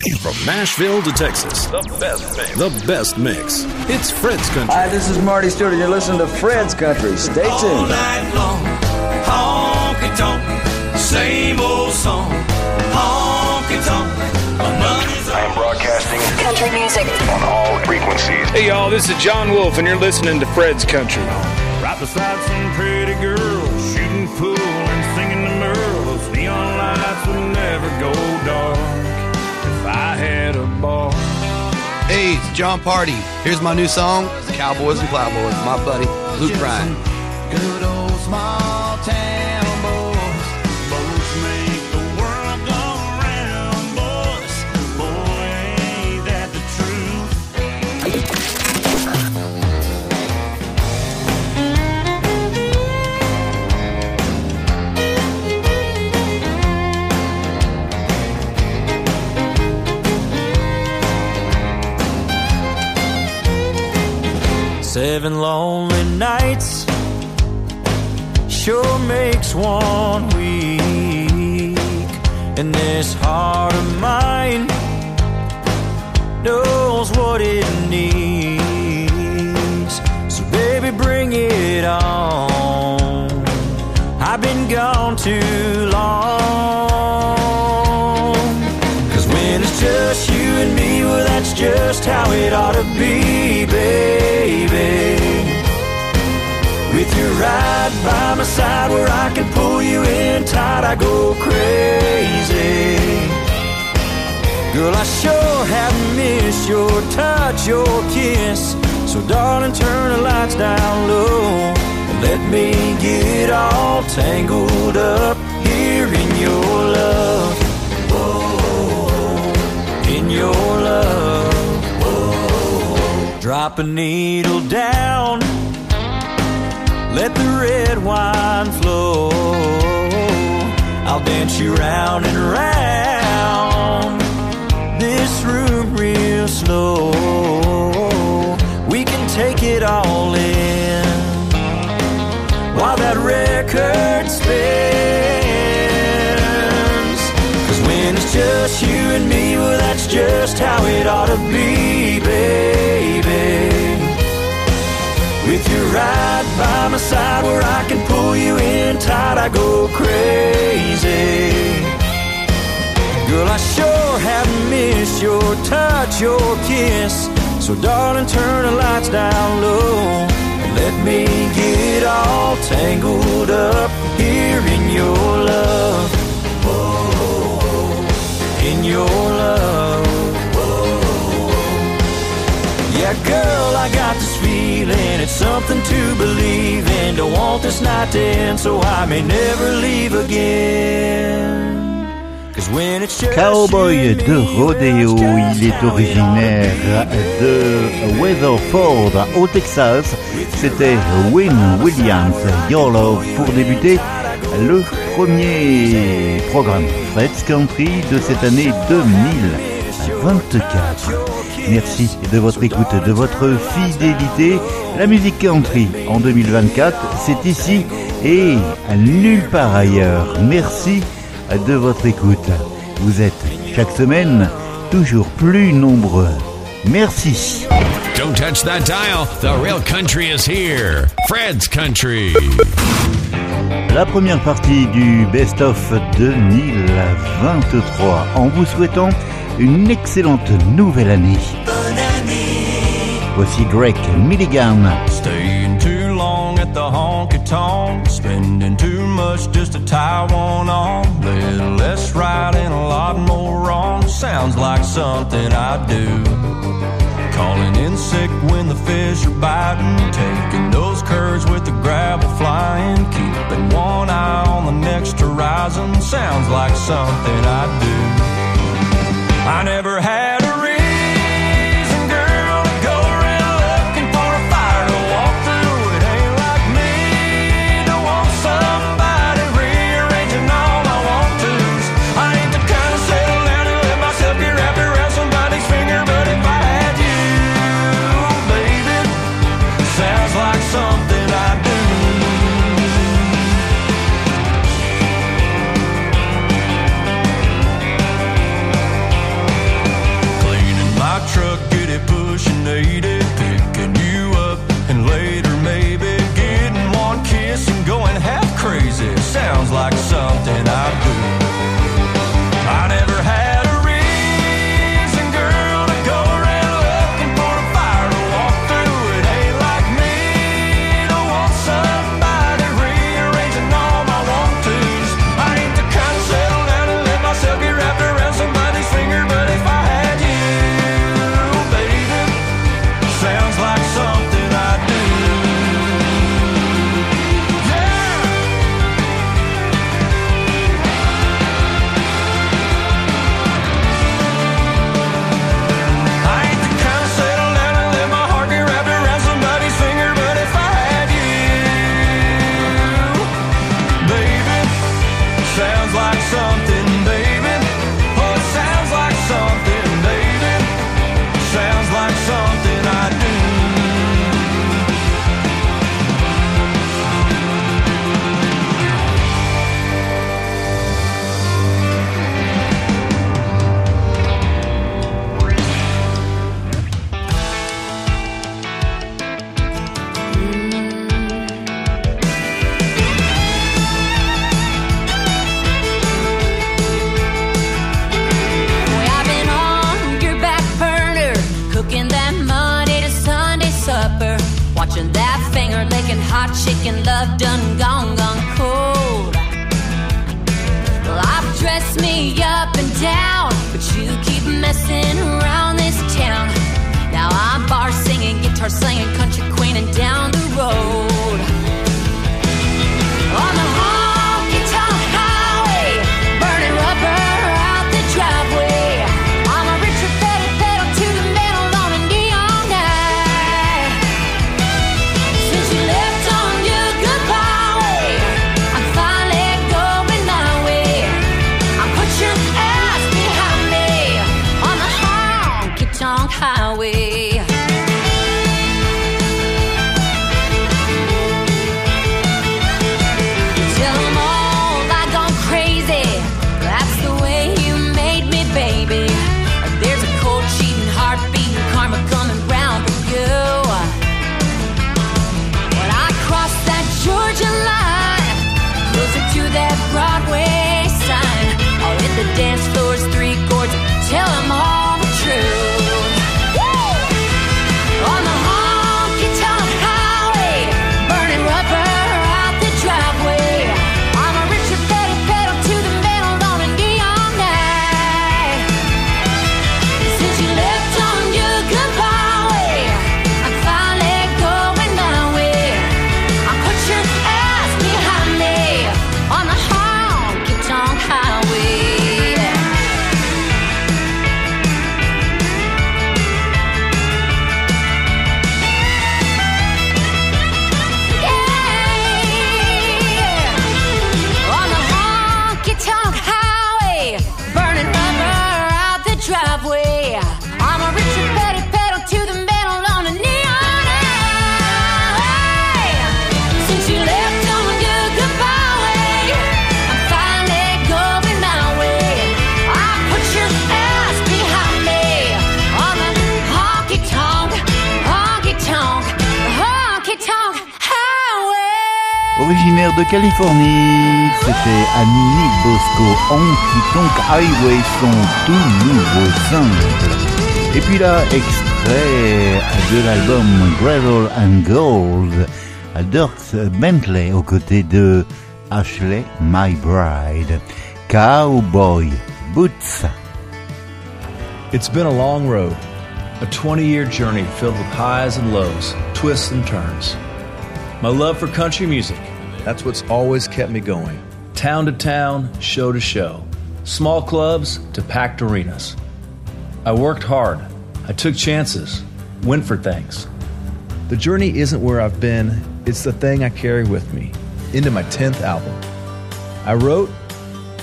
From Nashville to Texas, the best mix. The best mix. It's Fred's Country. Hi, this is Marty Stuart, and you're listening to Fred's Country. Stay tuned. All night long, honky tonk, same old song, honky tonk. I am broadcasting country music on all frequencies. Hey, y'all, this is John Wolf, and you're listening to Fred's Country. Right beside some pretty girls, shooting pool and singing the Merles. Neon lights would never go dark Hey, it's Jon Pardi. Here's my new song, Cowboys and Plowboys. My buddy, Luke Bryan. Good old small town Seven lonely nights sure makes one weak. And this heart of mine knows what it needs. So, baby, bring it on. I've been gone too long. Cause when it's just you and me, that's just how it ought to be, baby. With you right by my side where I can pull you in tight, I go crazy. Girl, I sure have missed your touch, your kiss. So, darling, turn the lights down low and let me get all tangled up drop a needle down. Let the red wine flow. I'll dance you round and round this room real slow. We can take it all in while that record spins. Cause when it's just you and me, just how it ought to be, baby. With you right by my side where I can pull you in tight, I go crazy. Girl, I sure have missed your touch, your kiss. So, darling, turn the lights down low and let me get all tangled up here in your love. In your love. Yeah, girl, I got this feeling. It's something to believe in. Don't want this night to end, so I may never leave again. Cowboy de rodéo, il est originaire de Weatherford au Texas. C'était Win Williams, Your Love, pour débuter le premier programme Fred's Country de cette année 2024. Merci de votre écoute, de votre fidélité. La musique country en 2024, c'est ici et nulle part ailleurs. Merci de votre écoute. Vous êtes chaque semaine toujours plus nombreux. Merci. Don't touch that dial. The real country is here. Fred's Country. La première partie du Best of 2023 en vous souhaitant une excellente nouvelle année. Voici Greg Milligan. Staying too long at the honky tonk, spending too much just to tie one on. Little less right and a lot more wrong. Sounds like something I do. Calling in sick when the fish are biting, taking curves with the gravel flying, keeping one eye on the next horizon. Sounds like something I do. I never like something tell 'em all de Californie, c'était Annie Bosko, Highway, son tout nouveau. Et puis là, extrait de l'album Gravel and Gold, Dierks Bentley aux côtés de Ashley McBryde, Cowboy Boots. It's been a long road, a 20 year journey filled with highs and lows, twists and turns. My love for country music, that's what's always kept me going. Town to town, show to show, small clubs to packed arenas. I worked hard, I took chances, went for things. The journey isn't where I've been, it's the thing I carry with me into my 10th album. I wrote,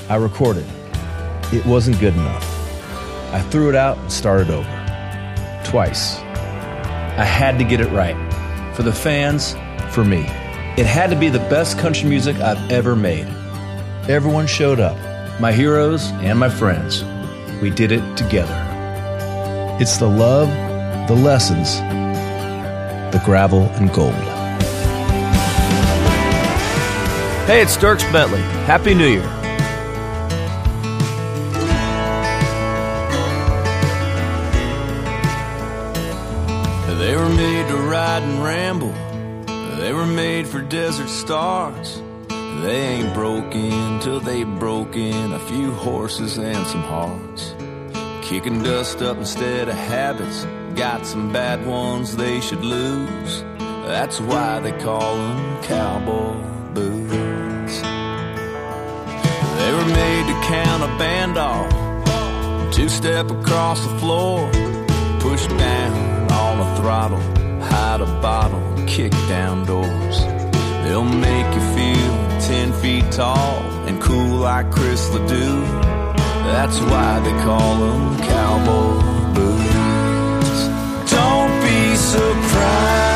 I recorded. It wasn't good enough. I threw it out and started over. Twice. I had to get it right. For the fans, for me. It had to be the best country music I've ever made. Everyone showed up my heroes and my friends. We did it together. It's the love, the lessons, the gravel and gold. Hey, it's Dierks Bentley. Happy New Year. Desert stars. They ain't broken till they broken a few horses and some hearts. Kicking dust up instead of habits. Got some bad ones they should lose. That's why they call them cowboy boots. They were made to count a band off. Two step across the floor. Push down on a throttle. Hide a bottle. Kick down doors. They'll make you feel ten feet tall and cool like Chris Ledoux. That's why they call them cowboy boots. Don't be surprised.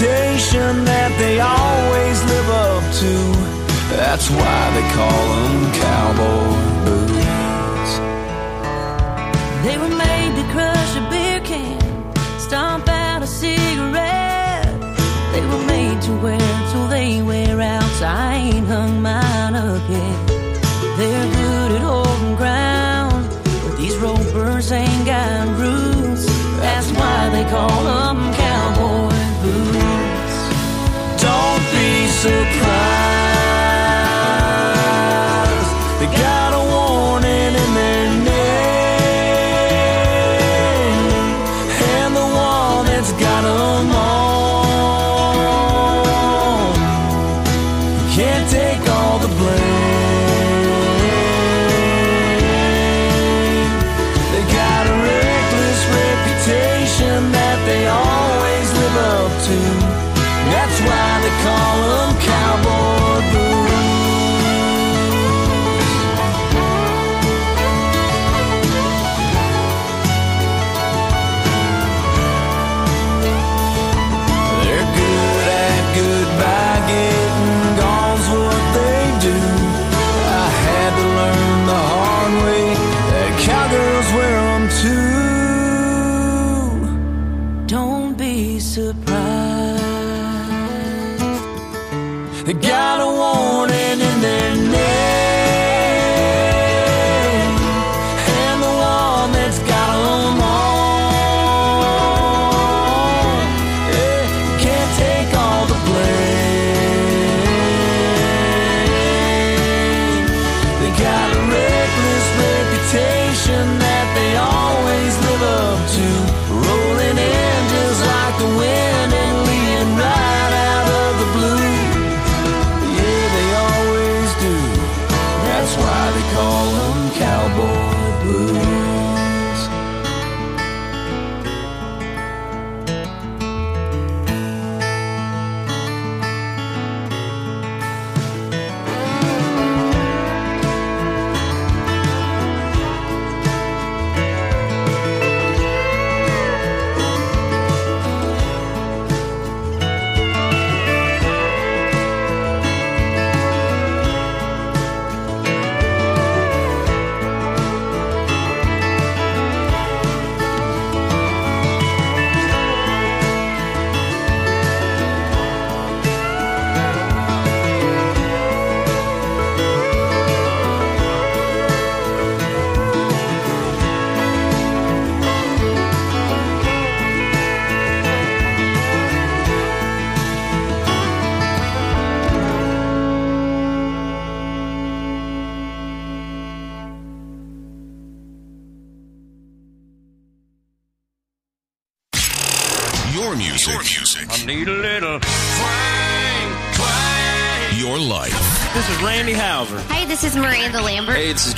Reputation that they always live up to. That's why they call them cowboy boots. They were made to crush a beer can, stomp out a cigarette. They were made to wear till they wear out. So I ain't hung mine up yet. They're good at holding ground, but these ropers ain't got roots. That's why they call them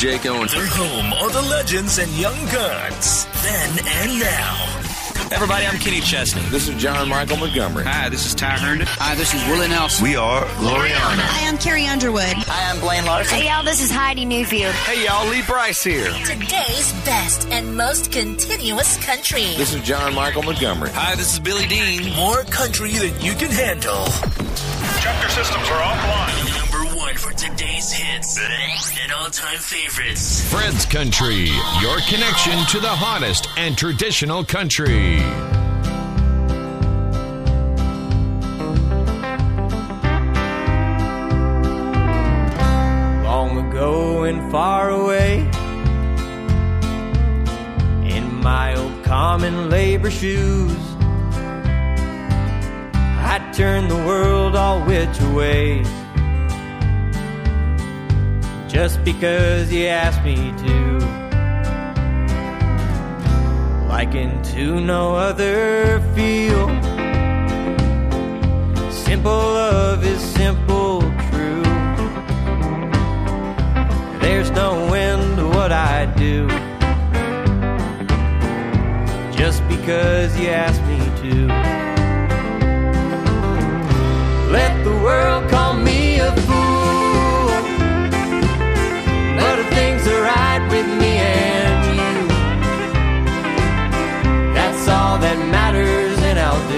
Jake Owens. They're home of the legends and young guns. Then and now. Everybody, I'm Kenny Chesney. This is John Michael Montgomery. Hi, this is Ty Herndon. Hi, this is Willie Nelson. We are Loriana. Hi, I'm Carrie Underwood. Hi, I'm Blaine Larson. Hey, y'all, this is Heidi Newfield. Hey, y'all, Lee Brice here. Today's best and most continuous country. This is John Michael Montgomery. Hi, this is Billy Dean. More country than you can handle. Check your systems are offline. Number for today's hits and all-time favorites. Fred's Country. Your connection to the hottest and traditional country. long ago and far away. In my old common labor shoes, I turned the world all which ways. Just because you asked me to. Liken to no other feel. Simple love is simple true. There's no end to what I do. Just because you asked me to. Let the world call me I'll do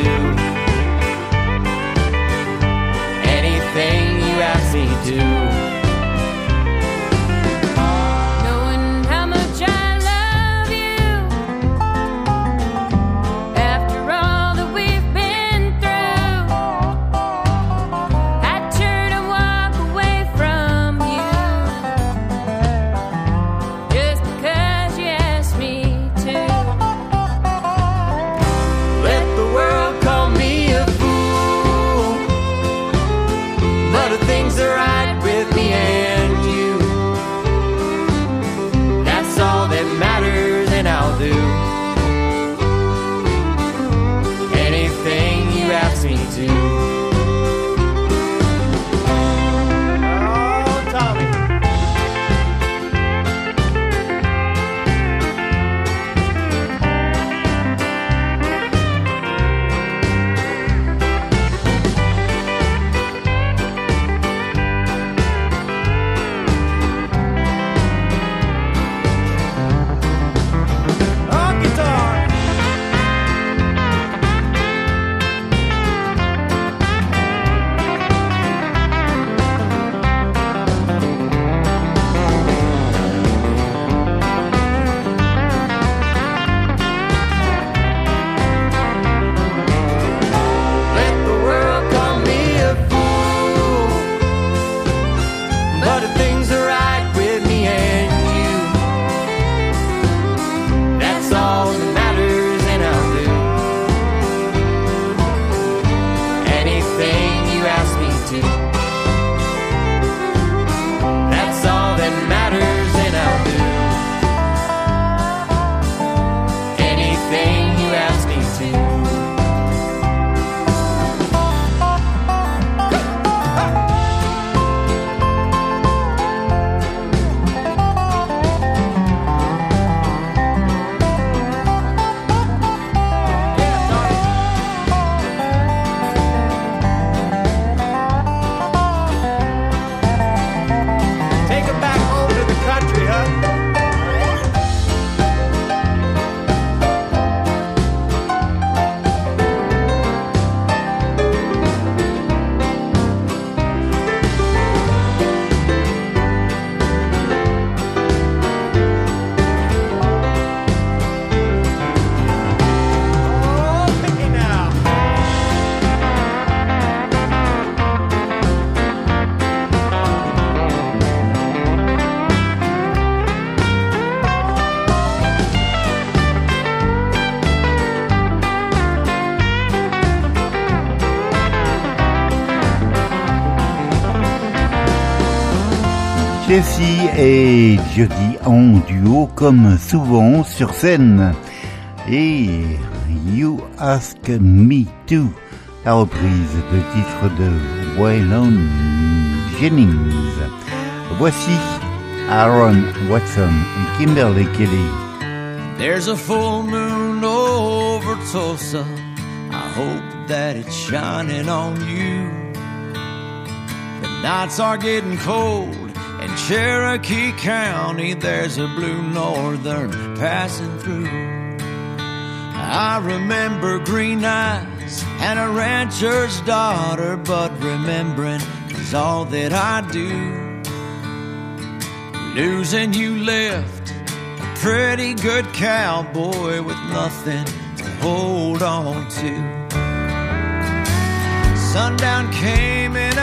anything you ask me to. Et Jody en duo comme souvent sur scène. Et You Ask Me To, la reprise de titre de Waylon Jennings. Voici Aaron Watson et Kimberly Kelly. There's a full moon over Tulsa. I hope that it's shining on you. The nights are getting cold. Cherokee County, there's a blue northern passing through. I remember green eyes and a rancher's daughter, but remembering is all that I do. Losing you left a pretty good cowboy with nothing to hold on to. Sundown came and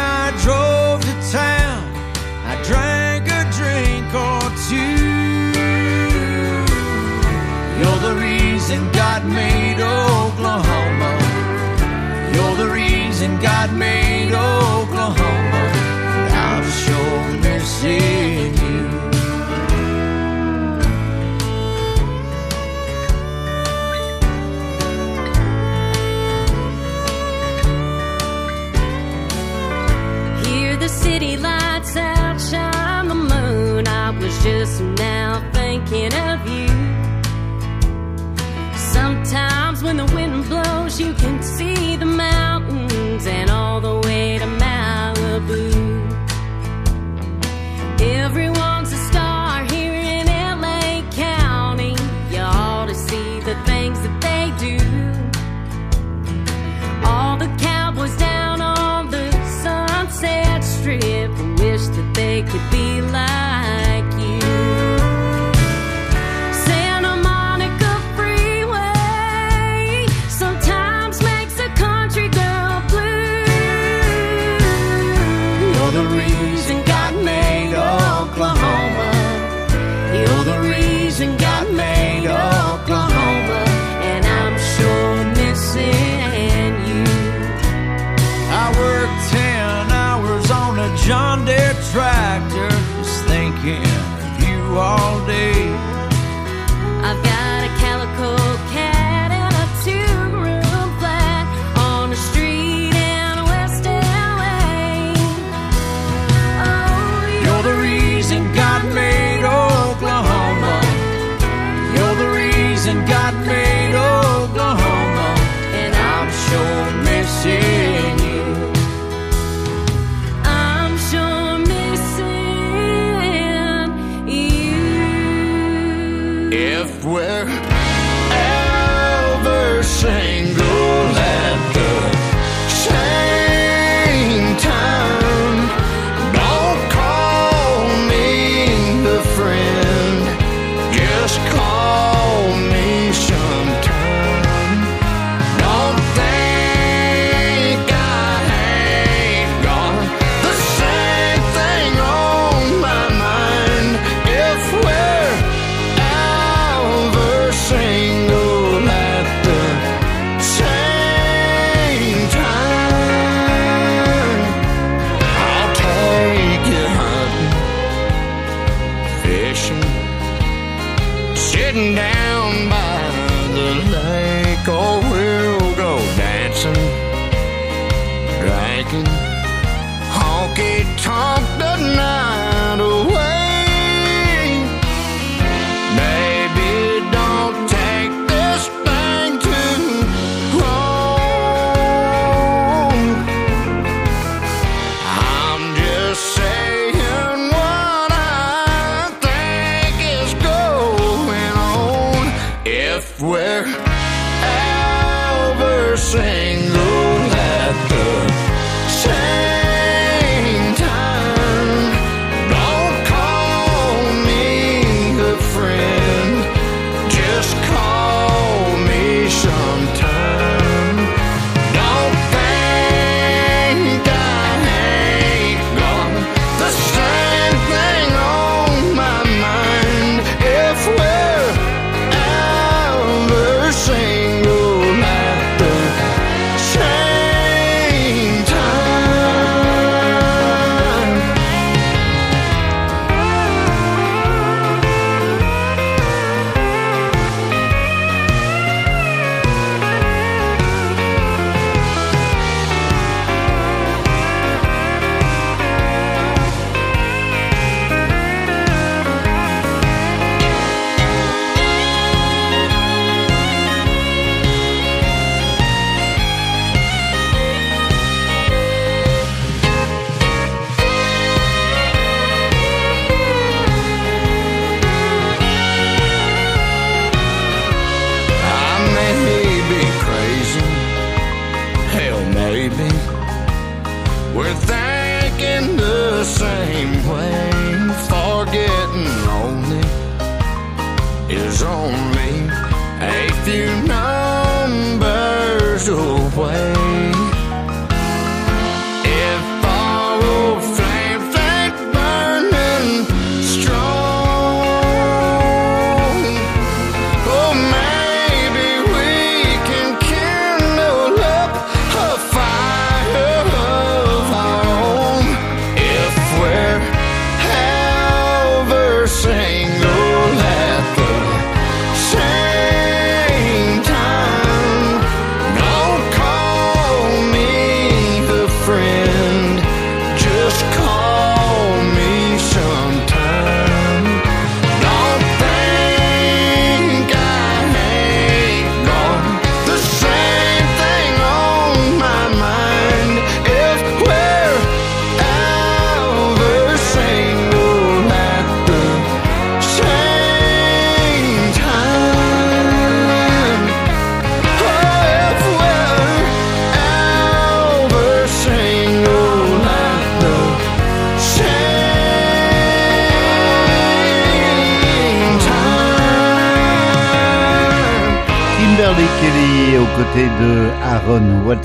reason God made Oklahoma. You're the reason God made Oklahoma. I'm sure missing you. Hear the city lights outshine the moon. I was just now And God made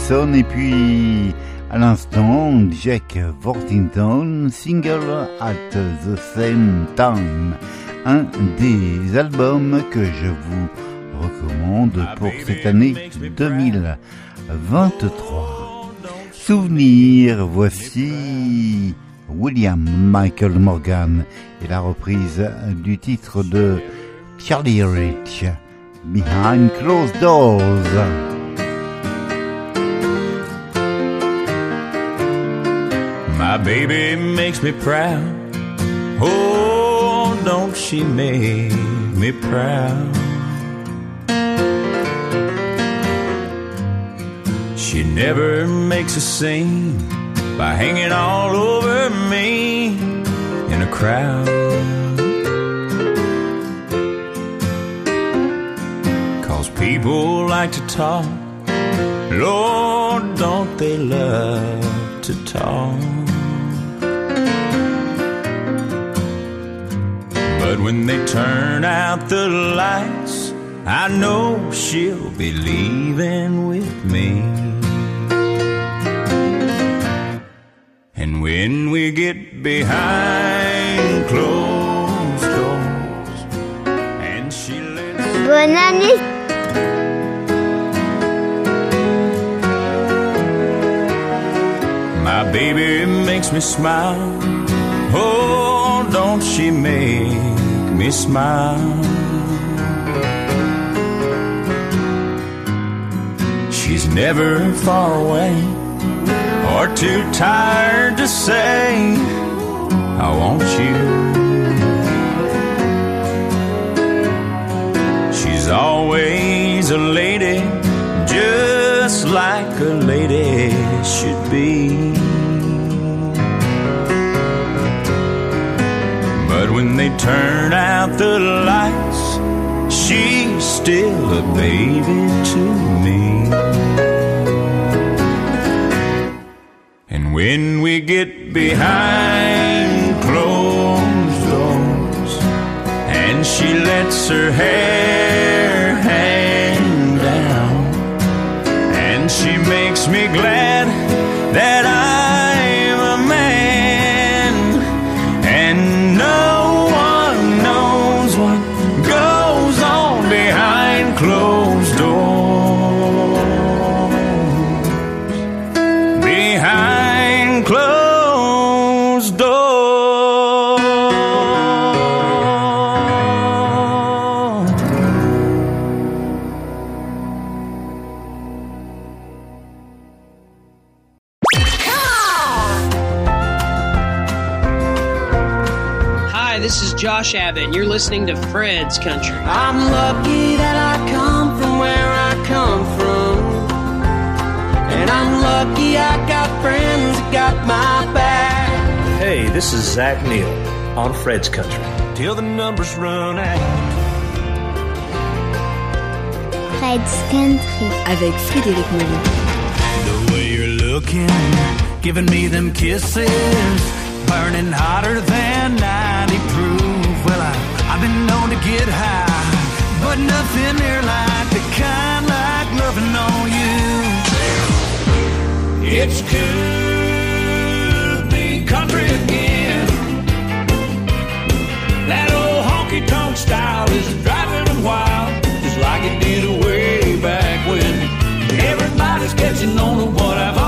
Et puis à l'instant Jack Worthington, single at the same time. Un des albums que je vous recommande pour cette année 2023. Souvenir, voici William Michael Morgan et la reprise du titre de Charlie Rich, Behind Closed Doors. My baby makes me proud. Oh, don't she make me proud? She never makes a scene by hanging all over me in a crowd. Cause people like to talk. Lord, don't they love to talk? But when they turn out the lights, I know she'll be leaving with me. And when we get behind closed doors, and she lets année. My baby makes me smile. Oh, don't she make me smile. She's never far away or too tired to say, I want you. She's always a lady, just like a lady should be. Turn out the lights, she's still a baby to me. And when we get behind closed doors and she lets her hair hang down and she makes me glad is Josh Abbott, and you're listening to Fred's Country. I'm lucky that I come from where I come from. And I'm lucky I got friends that got my back. Hey, this is Zach Neil on Fred's Country. till the numbers run out. Fred's Country. Avec Frédéric Moreau. The way you're looking, giving me them kisses, burning hotter than 90 proof. Well, I, I've been known to get high, but nothing near like the kind like loving on you. It's cool to be country again. That old honky tonk style is wild, just like it did way back when. Everybody's catching on to what I've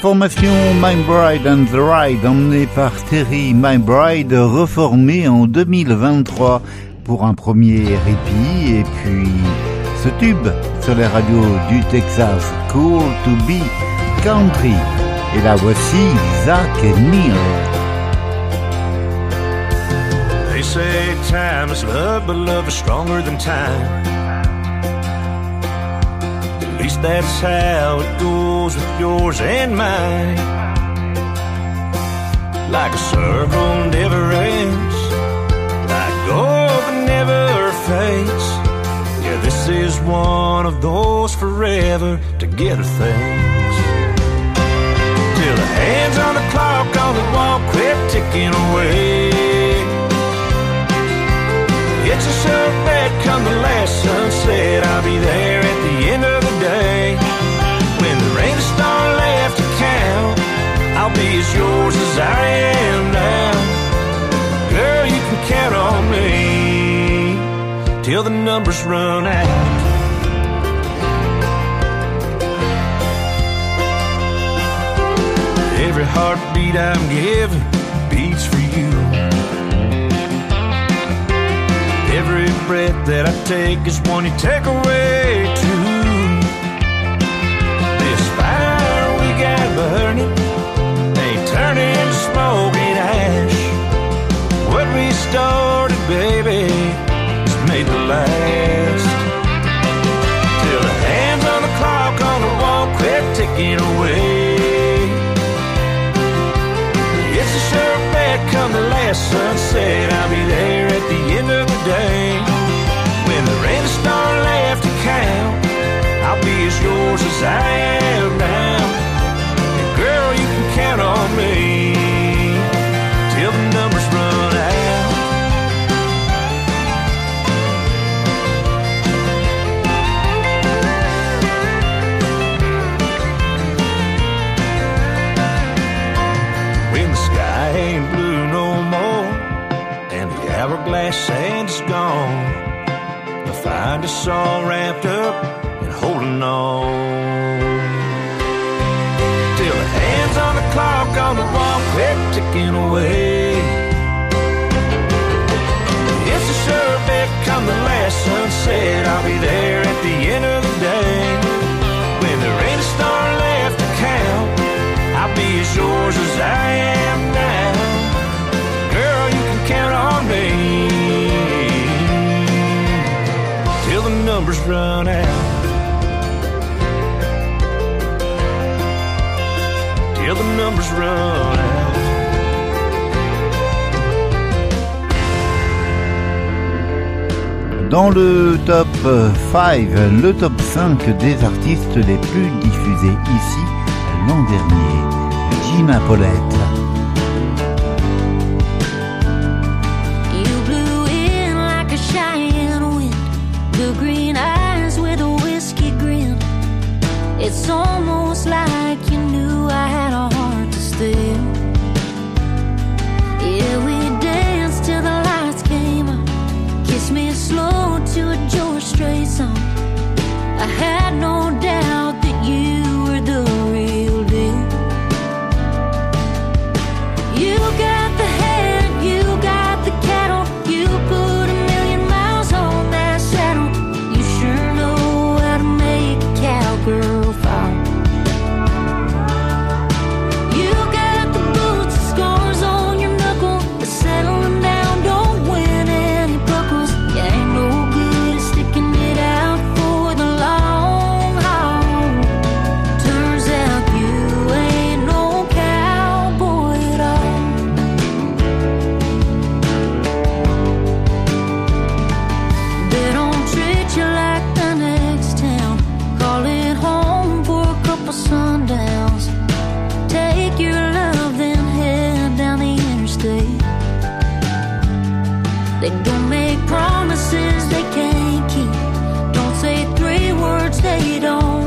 formation My Bride and the Ride, emmenée par Terry My Bride, reformée en 2023 pour un premier répit. Et puis ce tube sur les radios du Texas, Cool to Be Country. Et là voici Zach it goes with yours and mine. Like a circle never ends, like gold never fades. Yeah, this is one of those forever together things. Till the hands on the clock on the wall quit ticking away. It's a sure till the numbers run out. Every heartbeat I'm giving beats for you. Every breath that I take is one you take away too. This fire we got burning ain't turning smoke and ash. What we started, baby, made to last. Till the hands on the clock on the wall quit ticking away. It's a sure bet come the last sunset, I'll be there at the end of the day. When there ain't a star left to count, I'll be as yours as I am now. And girl, you can count on me hourglass sand is gone, they'll find us all wrapped up and holding on. Till the hands on the clock on the wall quit ticking away. It's a sure bet come the last sunset, I'll be there at the end of the day. When there ain't a star left to count, I'll be as yours as I am Dans le top 5, le top 5 des artistes les plus diffusés ici l'an dernier, Gina Paulette. Had no doubt make promises they can't keep. Don't say three words they don't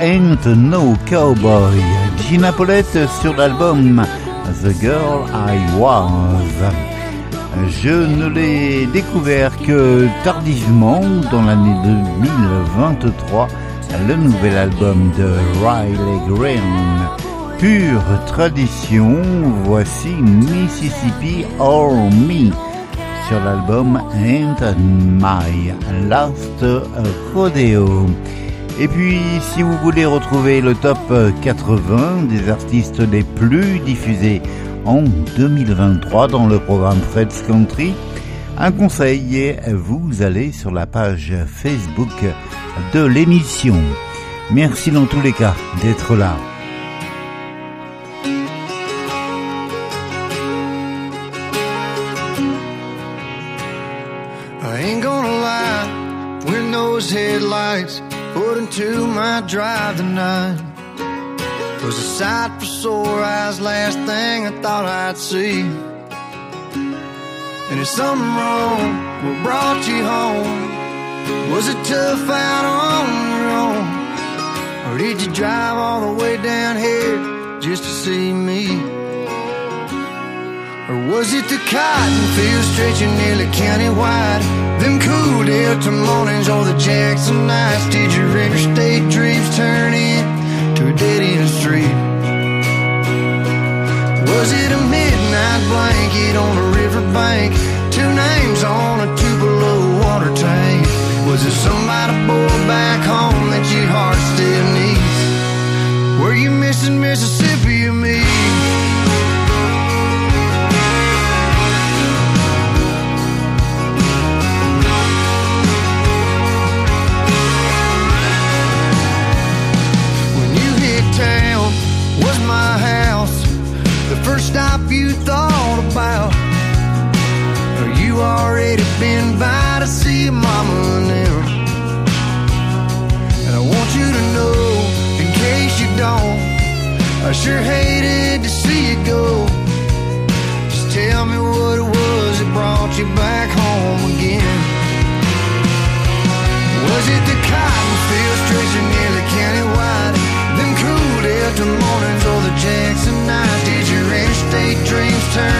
Ain't No Cowboy. Gina Paulette sur l'album The Girl I Was. Je ne l'ai découvert que tardivement dans l'année 2023, le nouvel album de Riley Green. Pure tradition, voici Mississippi or Me sur l'album Ain't My Last Rodeo. Et puis, si vous voulez retrouver le top 80 des artistes les plus diffusés en 2023 dans le programme Fred's Country, un conseil, vous allez sur la page Facebook de l'émission. Merci dans tous les cas d'être là. My drive tonight was a sight for sore eyes, last thing I thought I'd see. And is something wrong? What brought you home? Was it tough out on your own? Or did you drive all the way down here just to see me? Or was it the cotton fields stretching nearly county-wide? Them cool Delta mornings or the Jackson nights? Did your interstate dreams turn into a dead-end street? Was it a midnight blanket on a riverbank? Two names on a Tupelo water tank? Was it somebody boy back home that your heart still needs? Were you missing Mississippi or me? Town, was my house the first stop you thought about? Or you already been by to see mama now? And I want you to know, in case you don't, I sure hated to see you go. Just tell me what it was that brought you back home again. Was it the cotton fields stretching nearly county-wide? Them Delta mornings or the Jackson nights? Did your interstate dreams turn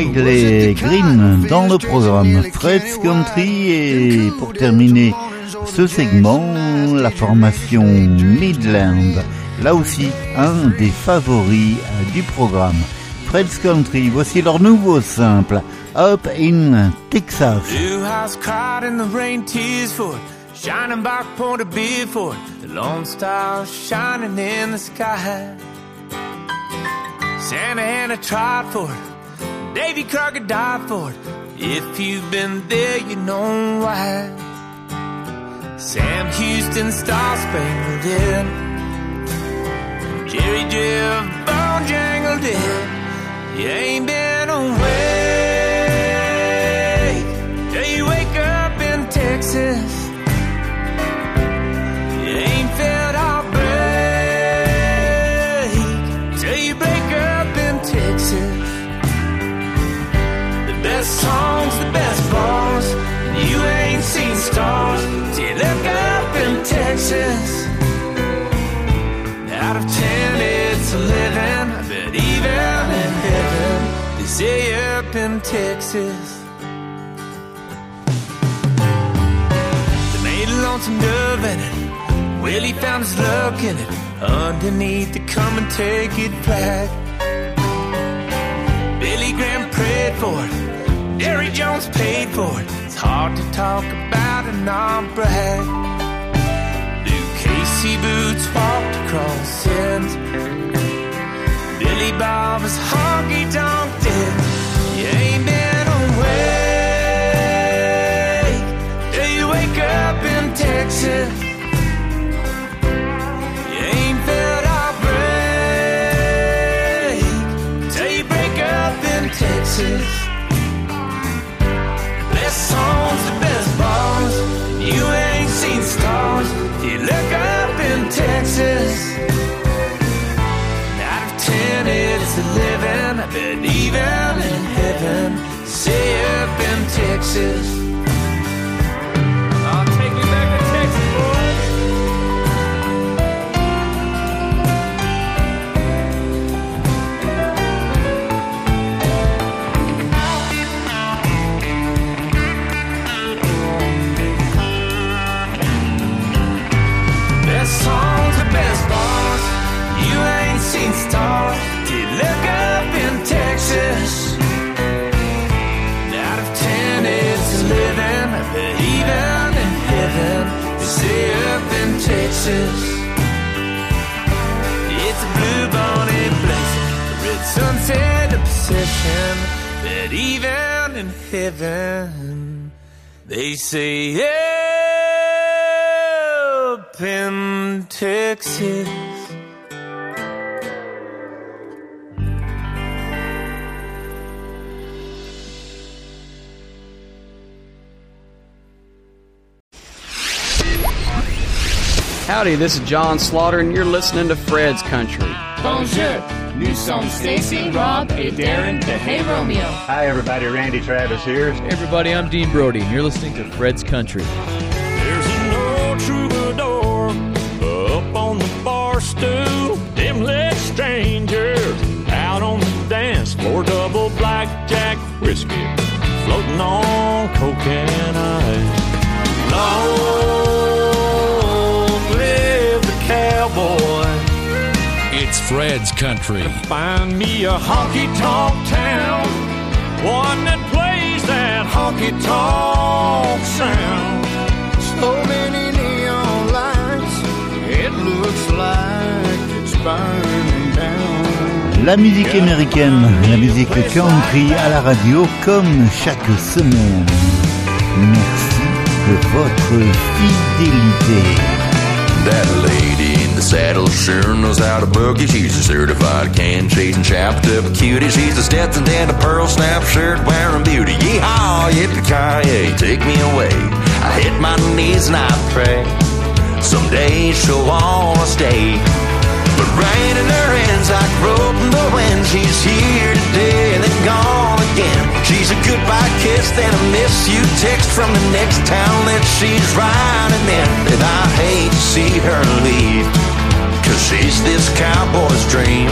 you? Riley Green dans le programme Fred's Country et pour terminer ce segment, la formation Midland, là aussi un des favoris euh, du programme Fred's Country. Voici leur nouveau simple Up in Texas. The lone star shining in the sky. Santa tried. Davy Crockett died for it. If you've been there, you know why. Sam Houston, Star Spangled in. Jerry Jeff, Bone Jangled in. You ain't been away. Till you wake up in Texas. Texas. Out of ten, it's a living. I bet even in heaven, they say up in Texas. They made a lonesome dove in it. Willie found his luck in it. Underneath the come and take it back. Billy Graham prayed for it. Jerry Jones paid for it. It's hard to talk about and not brag. Fancy boots walked across sands. Billy Bob is honky tonk dead. You ain't been awake till you wake up in Texas. You ain't felt our break till you break up in Texas. Less songs. chances out of ten it's a living i've been even in heaven. Say up in texas. Texas. It's a blue bonnet blazing, a red sunset obsession, but even in heaven, they say up in Texas. Howdy, this is John Slaughter, and you're listening to Fred's Country. Bonjour, nous sommes Stacy, Rob, et Darren de Hey Romeo. Hi, everybody. Randy Travis here. Hey, everybody. I'm Dean Brody, and you're listening to Fred's Country. There's an old troubadour up on the bar stool. Them leg strangers out on the dance floor. Double blackjack whiskey floating on cocaine ice. Long It's Fred's Country. Find me a honky tonk town, one that plays that honky tonk sound. So many neon lights, it looks like it's burning down. La musique américaine, la musique country à la radio comme chaque semaine. Merci de votre fidélité. That lady in the saddle sure knows how to boogie. She's a certified can chasing chopped up cutie. She's a Stetson and a pearl snap shirt wearing beauty. Yeehaw, yippee ki take me away. I hit my knees and I pray. Someday she'll wanna stay. Rain in her hands like rope in the wind. She's here today and then gone again. She's a goodbye kiss, then a miss you text from the next town that she's riding in. And I hate to see her leave, cause she's this cowboy's dream.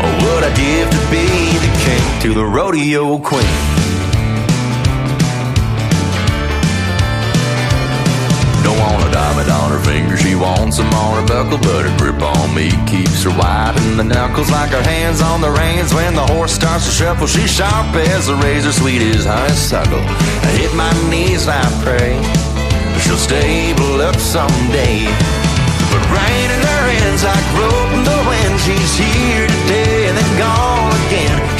Or would I give to be the king to the rodeo queen? Want on her finger, she wants them on her buckle, but her grip on me keeps her wide in the knuckles like her hands on the reins when the horse starts to shuffle. She's sharp as a razor, sweet as honeysuckle. I hit my knees and I pray she'll stable up someday. But rain in her hands like rope in the wind. She's here today and then gone.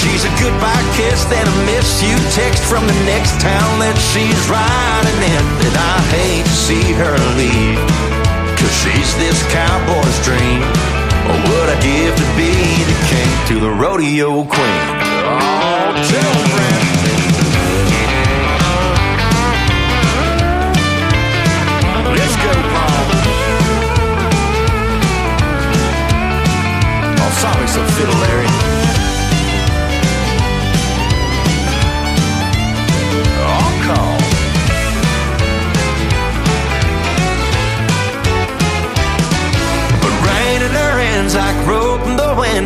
She's a goodbye kiss, then a miss you text from the next town that she's riding in. And I hate to see her leave, cause she's this cowboy's dream. Or would I give to be the king to the rodeo queen? Oh, friend. Let's go, Paul. Oh, sorry, some fiddle, Larry.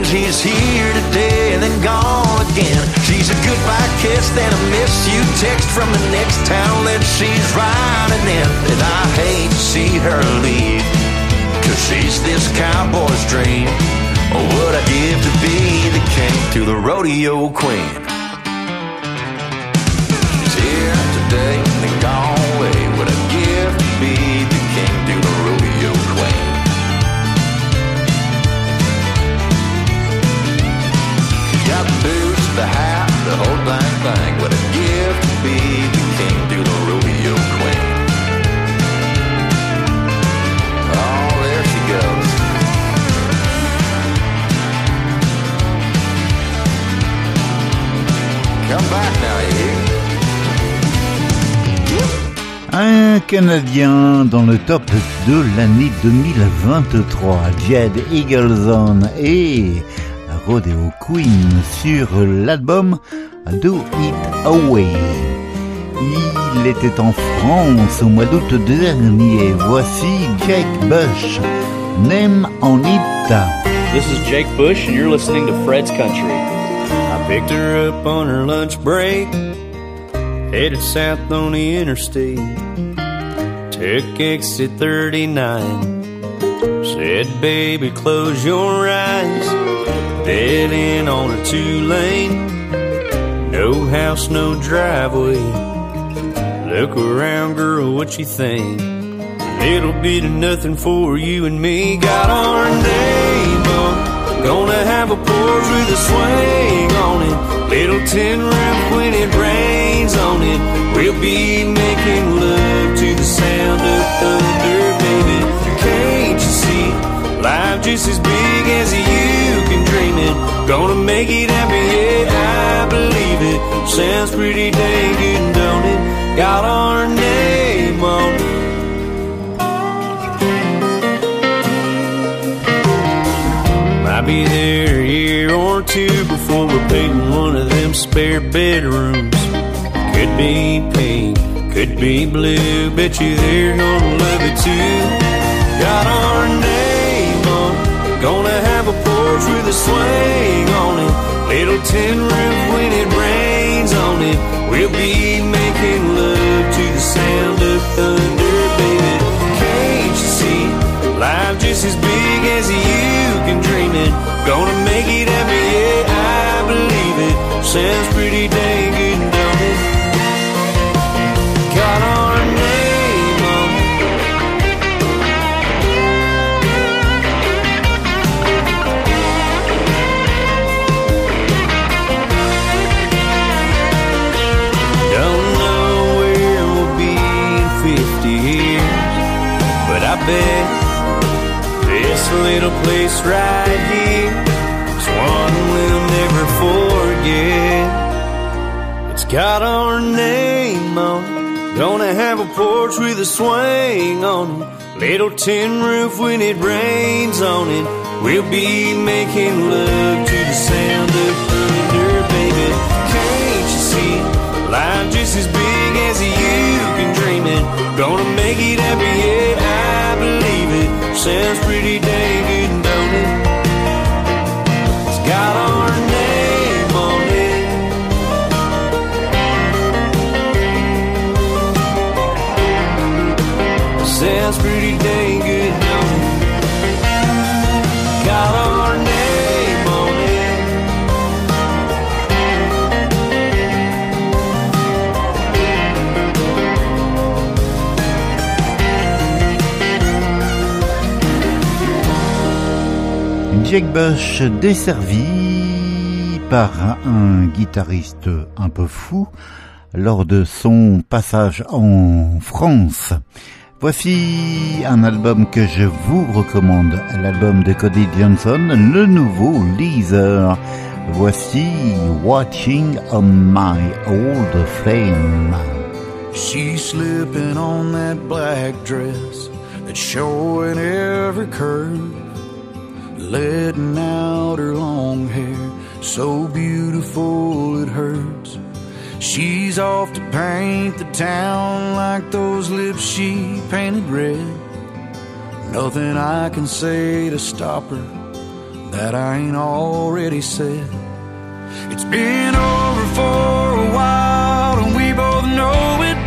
She's here today and then gone again. She's a goodbye kiss, then a miss you text from the next town that she's riding in. And I hate to see her leave, cause she's this cowboy's dream. Or would I give to be the king to the rodeo queen? The whole dang thing. Would I give to be the king to the rodeo queen? Oh, there she goes. Come back now, you? Un Canadien dans le top de l'année 2023, Jed Eagleson et Rodeo Queen sur l'album Do It Away. Il était en France au mois d'août dernier. Voici Jake Bush. Name on it. This is Jake Bush, and you're listening to Fred's Country. I picked her up on her lunch break, headed south on the interstate. Took exit 39. Said, baby, close your eyes. Dead end on a two lane. No house, no driveway. Look around, girl, what you think? Little bit of nothing for you and me. Got our name on. Gonna have a porch with a swing on it. Little tin roof when it rains on it. We'll be making love to the sound of thunder, baby. Can't you see? Life just as big as you can dream it. Gonna make it happen, yeah, I believe it. Sounds pretty dang good, don't it? Got our name on it. Might be there a year or two before we're painting one of them spare bedrooms. Could be pink, could be blue. Bet you they're gonna love it too. Got our name a with a swing on it. Little tin roof when it rains on it. We'll be making love to the sound of thunder, baby. Can't you see? Life just as big as you can dream it. Gonna make it happen, yeah, I believe it. Sounds pretty dang little place right here is one we'll never forget. It's got our name on it. Gonna have a porch with a swing on it. Little tin roof when it rains on it. We'll be making love to the sound of thunder, baby. Can't you see? Life just as big as you can dream it. Gonna make it I believe Sounds pretty dang good, don't it? It's got our Jake Bush desservi par un guitariste un peu fou lors de son passage en France. Voici un album que je vous recommande, l'album de Cody Johnson, le nouveau Leaser. Voici Watching on My Old Flame. She's slipping on that black dress that's showing every curve, letting out her long hair, so beautiful it hurts. She's off to paint the town like those lips she painted red. Nothing I can say to stop her that I ain't already said. It's been over for a while and we both know it.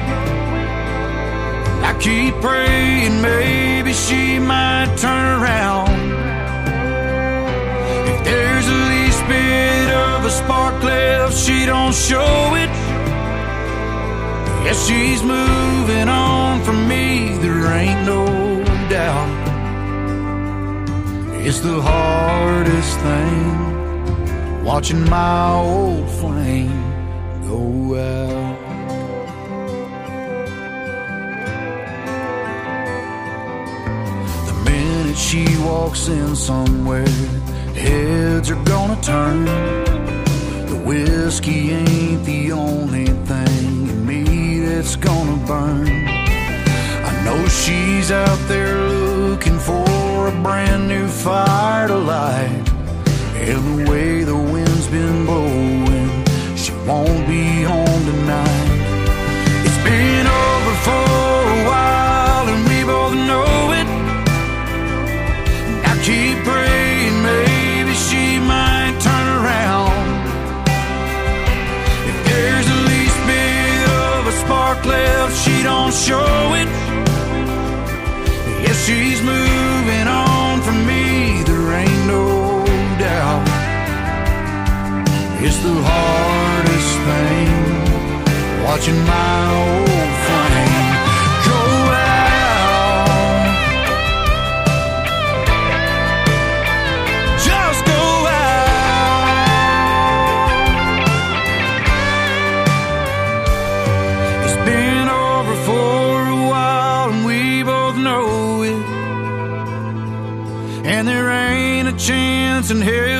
I keep praying maybe she might turn around. There's the least bit of a spark left, she don't show it. Yes, she's moving on from me, there ain't no doubt. It's the hardest thing watching my old flame go out. The minute she walks in somewhere, heads are gonna turn. The whiskey ain't the only thing in me that's gonna burn. I know she's out there looking for a brand new fire to light. And the way the wind's been blowing, she won't be home tonight. show the hardest thing watching my old flame go out. Just go out. It's been over for a while, and we both know it. And there ain't a chance in hell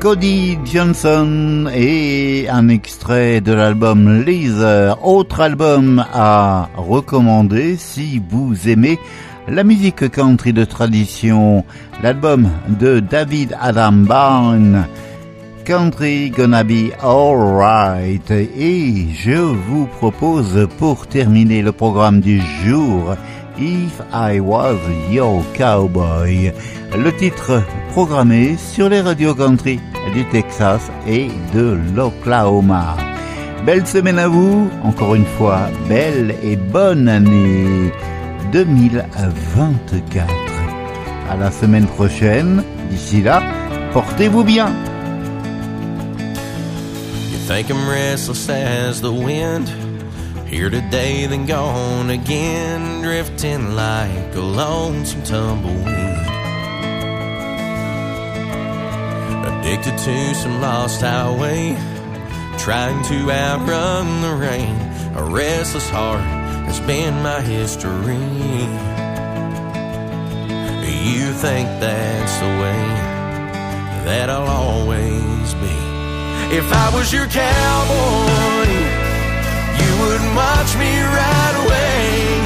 Cody Johnson et un extrait de l'album Laser, autre album à recommander si vous aimez la musique country de tradition, l'album de David Adam Byrne, Country Gonna Be Alright. Et je vous propose pour terminer le programme du jour, If I Was Your Cowboy, le titre programmé sur les radios country du Texas et de l'Oklahoma. Belle semaine à vous, encore une fois, belle et bonne année 2024. À la semaine prochaine, d'ici là, portez-vous bien. You think I'm restless as the wind? Here today, then gone again, drifting like a lonesome tumbleweed. Addicted to some lost highway, trying to outrun the rain. A restless heart has been my history. You think that's the way that I'll always be. If I was your cowboy, you would watch me right away.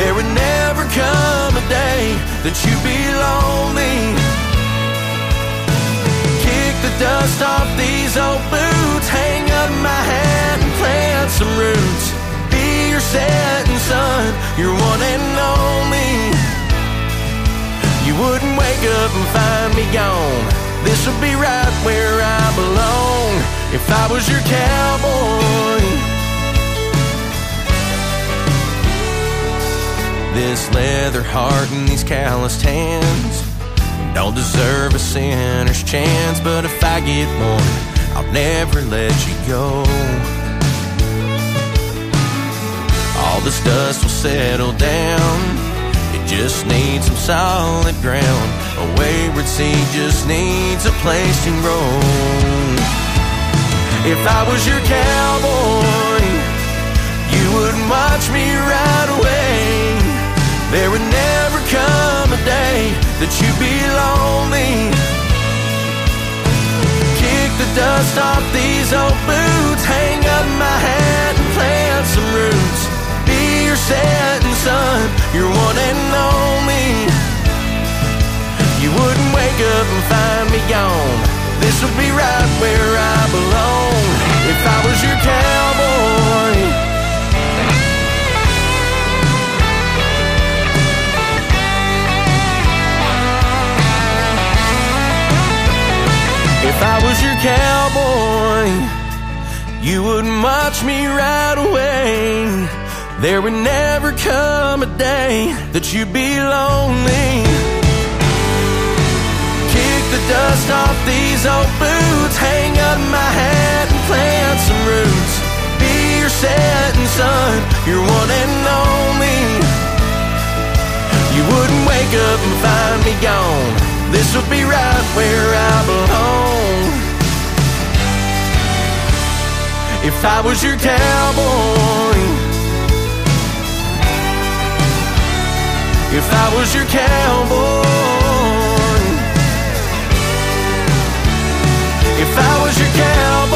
There would never come a day that you'd be lonely. Dust off these old boots, hang up my hat and plant some roots. Be your setting sun, your one and only. You wouldn't wake up and find me gone. This would be right where I belong if I was your cowboy. This leather heart and these calloused hands don't deserve a sinner's chance, but if I get one, I'll never let you go. All this dust will settle down. It just needs some solid ground. A wayward seed just needs a place to grow. If I was your cowboy, you would watch me right away. There would never come a day that you'd be lonely. Kick the dust off these old boots, hang up my hat and plant some roots. Be your setting sun, your one and only. You wouldn't wake up and find me gone. This would be right where I belong if I was your cowboy. If I was your cowboy, you wouldn't watch me right away. There would never come a day that you'd be lonely. Kick the dust off these old boots, hang up my hat and plant some roots. Be your setting sun, your one and only. You wouldn't wake up and find me gone. This will be right where I belong. If I was your cowboy, if I was your cowboy, if I was your cowboy.